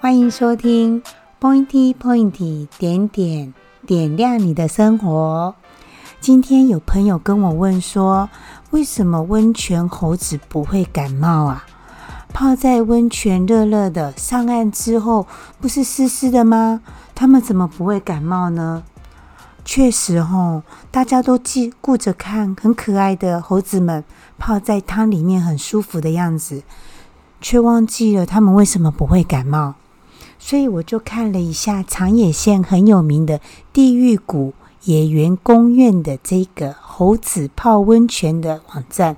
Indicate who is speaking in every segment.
Speaker 1: 欢迎收听 Pointy Pointy 点点点亮你的生活。今天有朋友跟我问说，为什么温泉猴子不会感冒啊？泡在温泉热热的，上岸之后不是湿湿的吗？他们怎么不会感冒呢？确实吼，大家都记顾着看很可爱的猴子们泡在汤里面很舒服的样子，却忘记了他们为什么不会感冒。所以我就看了一下长野县很有名的地狱谷野原公园的这个猴子泡温泉的网站。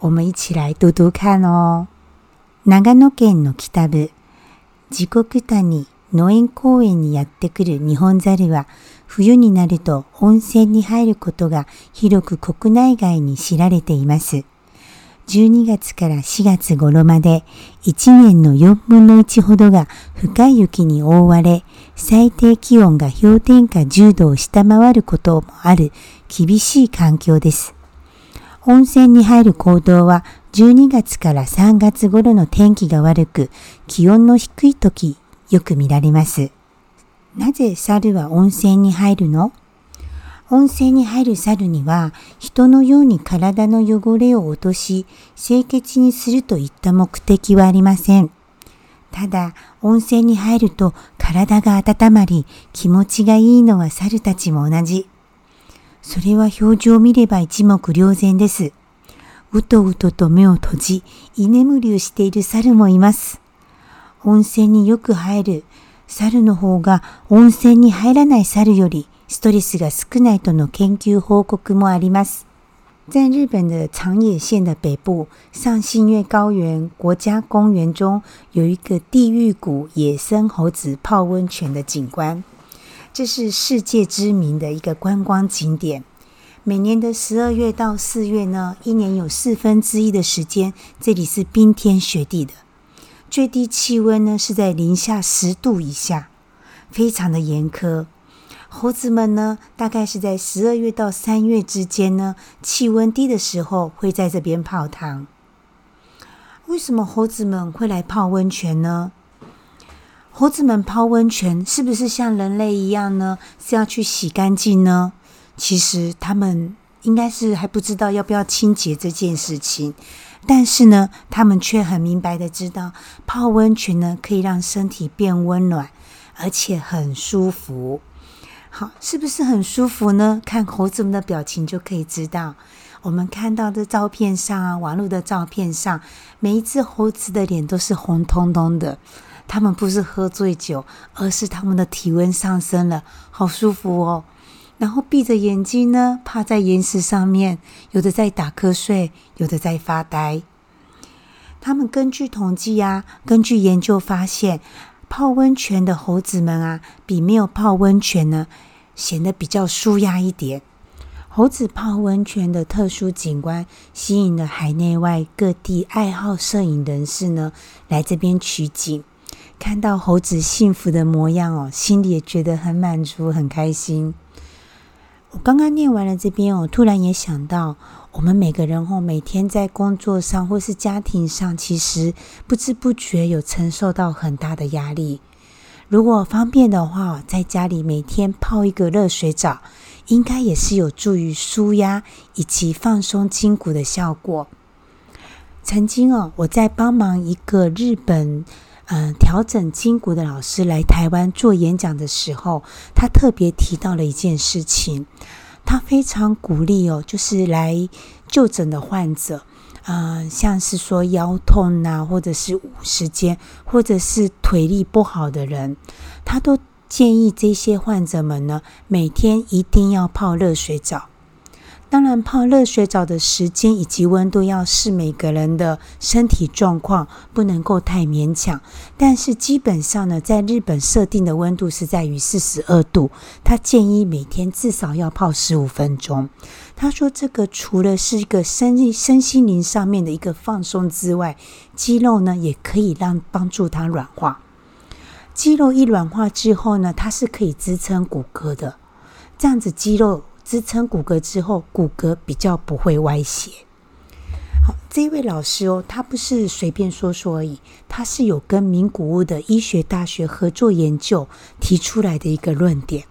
Speaker 1: 我们一起来读读看哦。長野県の北部、地獄谷農園公園にやってくる日本ザルは、冬になると温泉に入ることが広く国内外に知られています。12月から4月頃まで1年の4分の1ほどが深い雪に覆われ、最低気温が氷点下10度を下回ることもある厳しい環境です。温泉に入る行動は12月から3月頃の天気が悪く、気温の低い時よく見られます。なぜ猿は温泉に入るの温泉に入る猿には、人のように体の汚れを落とし、清潔にするといった目的はありません。ただ、温泉に入ると体が温まり、気持ちがいいのは猿たちも同じ。それは表情を見れば一目瞭然です。うとうとと目を閉じ、居眠りをしている猿もいます。温泉によく入る猿の方が温泉に入らない猿よりストレスが少ないとの研究報告もあります。在日本的长野县的北部，上信越高原国家公园中有一个地狱谷野生猴子泡温泉的景观，这是世界知名的一个观光景点。每年的十二月到四月呢，一年有四分之一的时间，这里是冰天雪地的，最低气温呢是在零下十度以下，非常的严苛。猴子们呢，大概是在十二月到三月之间呢，气温低的时候会在这边泡汤。为什么猴子们会来泡温泉呢？猴子们泡温泉是不是像人类一样呢？是要去洗干净呢？其实他们应该是还不知道要不要清洁这件事情，但是呢，他们却很明白的知道泡温泉呢可以让身体变温暖，而且很舒服。是不是很舒服呢？看猴子们的表情就可以知道。我们看到的照片上，啊，网络的照片上，每一只猴子的脸都是红彤彤的。它们不是喝醉酒，而是它们的体温上升了，好舒服哦。然后闭着眼睛呢，趴在岩石上面，有的在打瞌睡，有的在发呆。他们根据统计啊，根据研究发现。泡温泉的猴子们啊，比没有泡温泉呢，显得比较舒压一点。猴子泡温泉的特殊景观，吸引了海内外各地爱好摄影人士呢，来这边取景。看到猴子幸福的模样哦，心里也觉得很满足，很开心。我刚刚念完了这边哦，突然也想到。我们每个人哦，每天在工作上或是家庭上，其实不知不觉有承受到很大的压力。如果方便的话，在家里每天泡一个热水澡，应该也是有助于舒压以及放松筋骨的效果。曾经哦，我在帮忙一个日本嗯调整筋骨的老师来台湾做演讲的时候，他特别提到了一件事情。他非常鼓励哦，就是来就诊的患者，嗯，像是说腰痛啊，或者是五十肩，或者是腿力不好的人，他都建议这些患者们呢，每天一定要泡热水澡。当然，泡热水澡的时间以及温度要视每个人的身体状况，不能够太勉强。但是基本上呢，在日本设定的温度是在于四十二度，他建议每天至少要泡十五分钟。他说，这个除了是一个身身心灵上面的一个放松之外，肌肉呢也可以让帮助它软化。肌肉一软化之后呢，它是可以支撑骨骼的。这样子，肌肉。支撑骨骼之后，骨骼比较不会歪斜。好，这一位老师哦，他不是随便说说而已，他是有跟名古屋的医学大学合作研究提出来的一个论点。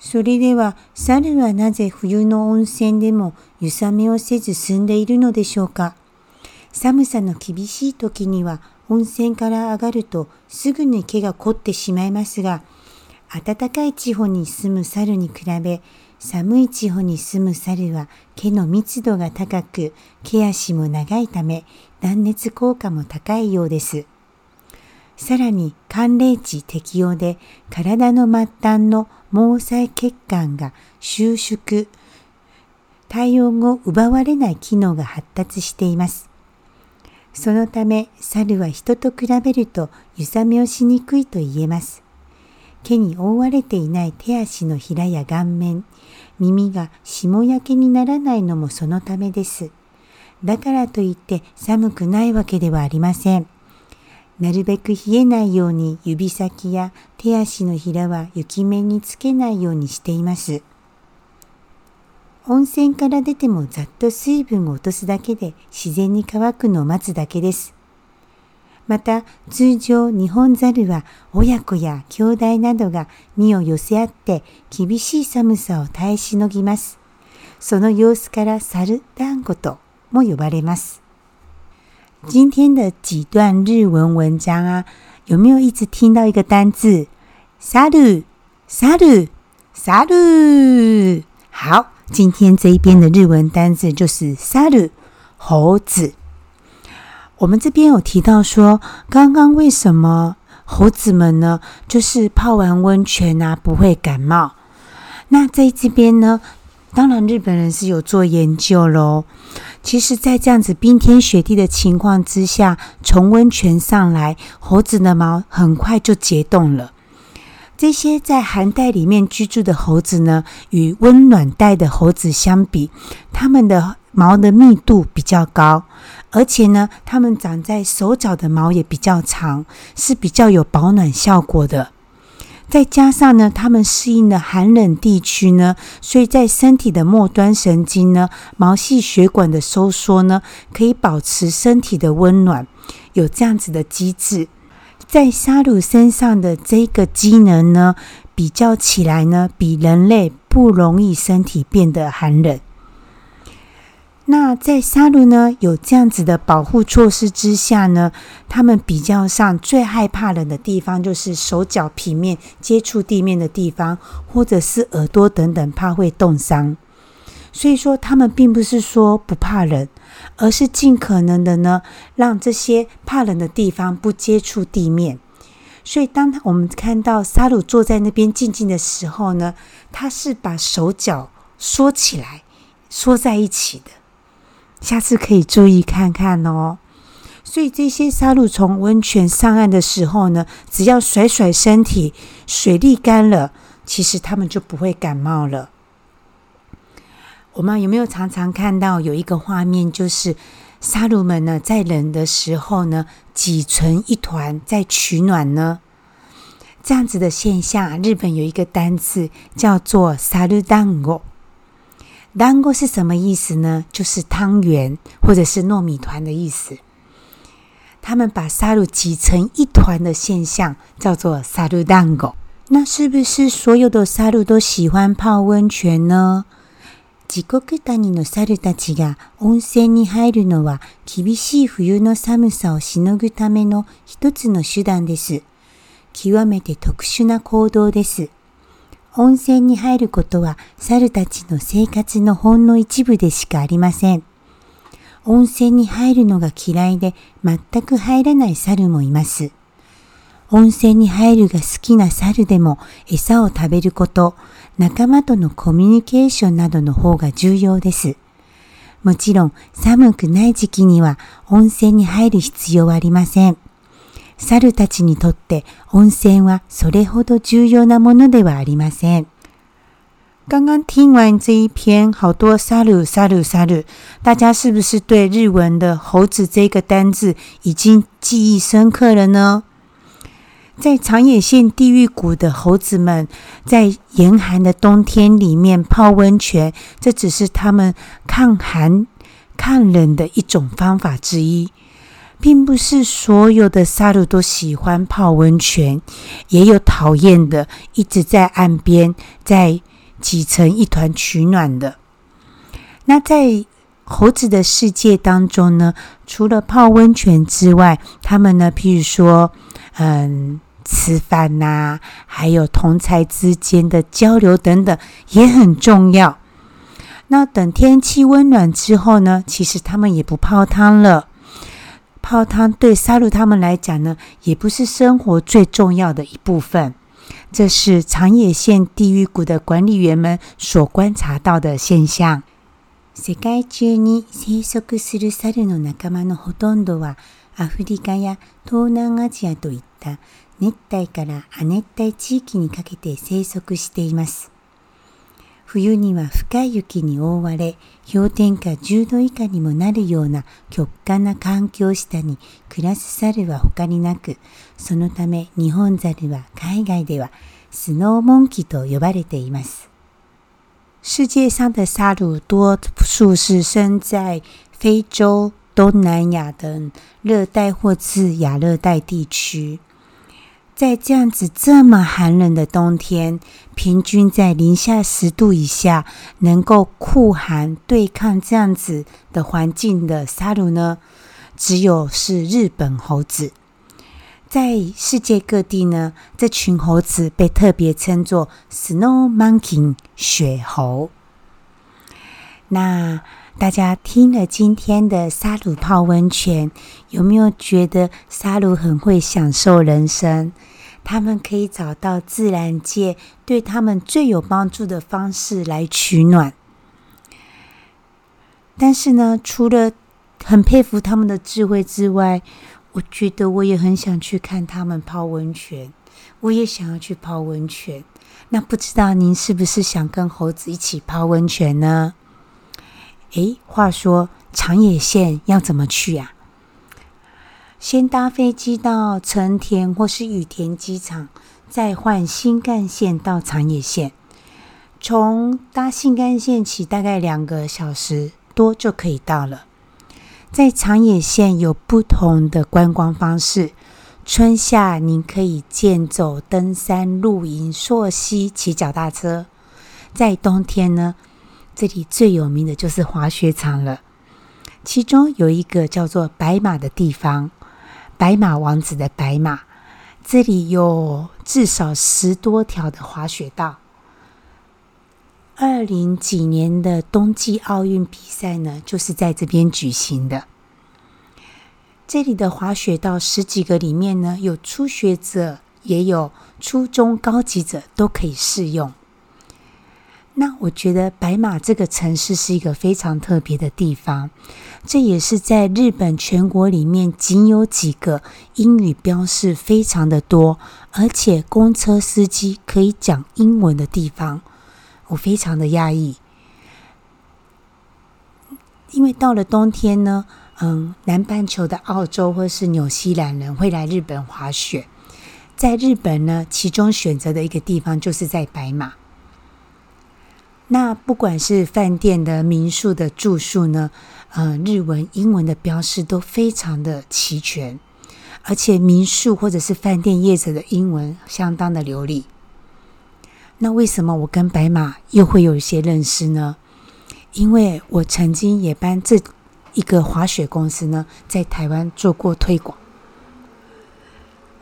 Speaker 1: それでは、猿はなぜ冬の温泉でも湯冷めをせず進んでいるのでしょうか寒さの厳しい時には温泉から上がるとすぐに毛が凝ってしまいますが、暖かい地方に住む猿に比べ、寒い地方に住む猿は毛の密度が高く、毛足も長いため断熱効果も高いようです。さらに寒冷地適用で体の末端の毛細血管が収縮、体温を奪われない機能が発達しています。そのため、猿は人と比べると湯冷めをしにくいと言えます。手に覆われていない手足のひらや顔面、耳が霜焼けにならないのもそのためです。だからといって寒くないわけではありません。なるべく冷えないように指先や手足のひらは雪面につけないようにしています。温泉から出てもざっと水分を落とすだけで自然に乾くのを待つだけです。また通常日本猿は親子や兄弟などが身を寄せ合って厳しい寒さを耐えしのぎます。その様子から猿団子とも呼ばれます。今天的几段日文文章啊，有没有一直听到一个单字？猿、猿、猿。好，今天这一边的日文单字就是猿，猴子。我们这边有提到说，刚刚为什么猴子们呢，就是泡完温泉啊不会感冒？那在这边呢，当然日本人是有做研究喽。其实，在这样子冰天雪地的情况之下，从温泉上来，猴子的毛很快就解冻了。这些在寒带里面居住的猴子呢，与温暖带的猴子相比，他们的毛的密度比较高，而且呢，它们长在手脚的毛也比较长，是比较有保暖效果的。再加上呢，它们适应了寒冷地区呢，所以在身体的末端神经呢，毛细血管的收缩呢，可以保持身体的温暖，有这样子的机制。在沙鲁身上的这个机能呢，比较起来呢，比人类不容易身体变得寒冷。那在沙鹿呢，有这样子的保护措施之下呢，他们比较上最害怕冷的地方，就是手脚皮面接触地面的地方，或者是耳朵等等，怕会冻伤。所以说，他们并不是说不怕冷，而是尽可能的呢，让这些怕冷的地方不接触地面。所以，当我们看到沙鲁坐在那边静静的时候呢，他是把手脚缩起来，缩在一起的。下次可以注意看看哦。所以这些沙蠕从温泉上岸的时候呢，只要甩甩身体，水沥干了，其实他们就不会感冒了。我们有没有常常看到有一个画面，就是沙蠕们呢在冷的时候呢挤成一团在取暖呢？这样子的现象，日本有一个单词叫做沙蠕蛋糕”。団子是什么意思呢？就是汤圆或者是糯米团的意思。他们把沙鲁挤成一团的现象叫做沙鲁団子。那是不是所有的サル都喜欢泡温泉呢？地獄谷の猿たちが温泉に入るのは厳しい冬の寒さをしのぐための一つの手段です。極めて特殊な行動です。温泉に入ることは猿たちの生活のほんの一部でしかありません。温泉に入るのが嫌いで全く入らない猿もいます。温泉に入るが好きな猿でも餌を食べること、仲間とのコミュニケーションなどの方が重要です。もちろん寒くない時期には温泉に入る必要はありません。猿ルたちにとって温泉はそれほど重要なものではありません。ガガンティンワンズイピエンハド大家是不是对日文的猴子这个单字已经记忆深刻了呢？在长野县地狱谷的猴子们，在严寒的冬天里面泡温泉，这只是他们抗寒、抗冷的一种方法之一。并不是所有的沙鲁都喜欢泡温泉，也有讨厌的，一直在岸边在挤成一团取暖的。那在猴子的世界当中呢，除了泡温泉之外，他们呢，譬如说，嗯，吃饭呐，还有同才之间的交流等等，也很重要。那等天气温暖之后呢，其实他们也不泡汤了。泡汤对沙鹿他们来讲呢，也不是生活最重要的一部分。这是长野县地狱谷的管理员们所观察到的现象。世界中に生息するサの仲間のほとんどは、アフリカや東南アジアといった熱帯から亜熱帯地域にかけて生息しています。冬には深い雪に覆われ、氷点下10度以下にもなるような極寒な環境下に暮らす猿は他になく、そのため日本猿は海外ではスノーモンキと呼ばれています。世界上的萨鲁多数是生在非洲、东南亚等热带或自亚热带地区。在这样子这么寒冷的冬天，平均在零下十度以下，能够酷寒对抗这样子的环境的沙鲁呢，只有是日本猴子。在世界各地呢，这群猴子被特别称作 Snow Monkey 雪猴。那大家听了今天的沙鲁泡温泉。有没有觉得沙鲁很会享受人生？他们可以找到自然界对他们最有帮助的方式来取暖。但是呢，除了很佩服他们的智慧之外，我觉得我也很想去看他们泡温泉。我也想要去泡温泉。那不知道您是不是想跟猴子一起泡温泉呢？诶，话说长野县要怎么去呀？先搭飞机到成田或是羽田机场，再换新干线到长野线。从搭新干线起，大概两个小时多就可以到了。在长野县有不同的观光方式，春夏您可以健走、登山、露营、溯溪、骑脚踏车。在冬天呢，这里最有名的就是滑雪场了，其中有一个叫做白马的地方。白马王子的白马，这里有至少十多条的滑雪道。二零几年的冬季奥运比赛呢，就是在这边举行的。这里的滑雪道十几个里面呢，有初学者，也有初中高级者，都可以适用。那我觉得白马这个城市是一个非常特别的地方，这也是在日本全国里面仅有几个英语标示非常的多，而且公车司机可以讲英文的地方。我非常的讶异，因为到了冬天呢，嗯，南半球的澳洲或是纽西兰人会来日本滑雪，在日本呢，其中选择的一个地方就是在白马。那不管是饭店的民宿的住宿呢，呃，日文、英文的标示都非常的齐全，而且民宿或者是饭店业者的英文相当的流利。那为什么我跟白马又会有一些认识呢？因为我曾经也帮这一个滑雪公司呢，在台湾做过推广。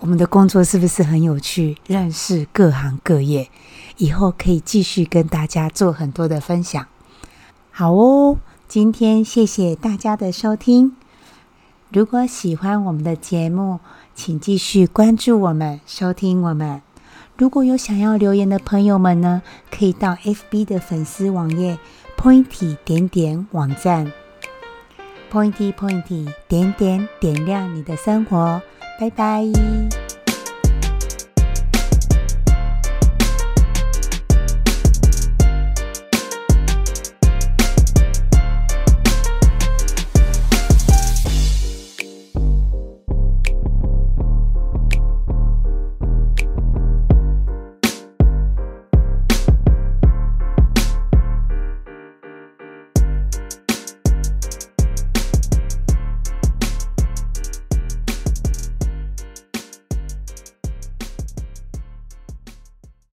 Speaker 1: 我们的工作是不是很有趣？认识各行各业。以后可以继续跟大家做很多的分享，好哦！今天谢谢大家的收听。如果喜欢我们的节目，请继续关注我们、收听我们。如果有想要留言的朋友们呢，可以到 FB 的粉丝网页 Pointy 点点网站，Pointy Pointy 点点点亮你的生活，拜拜。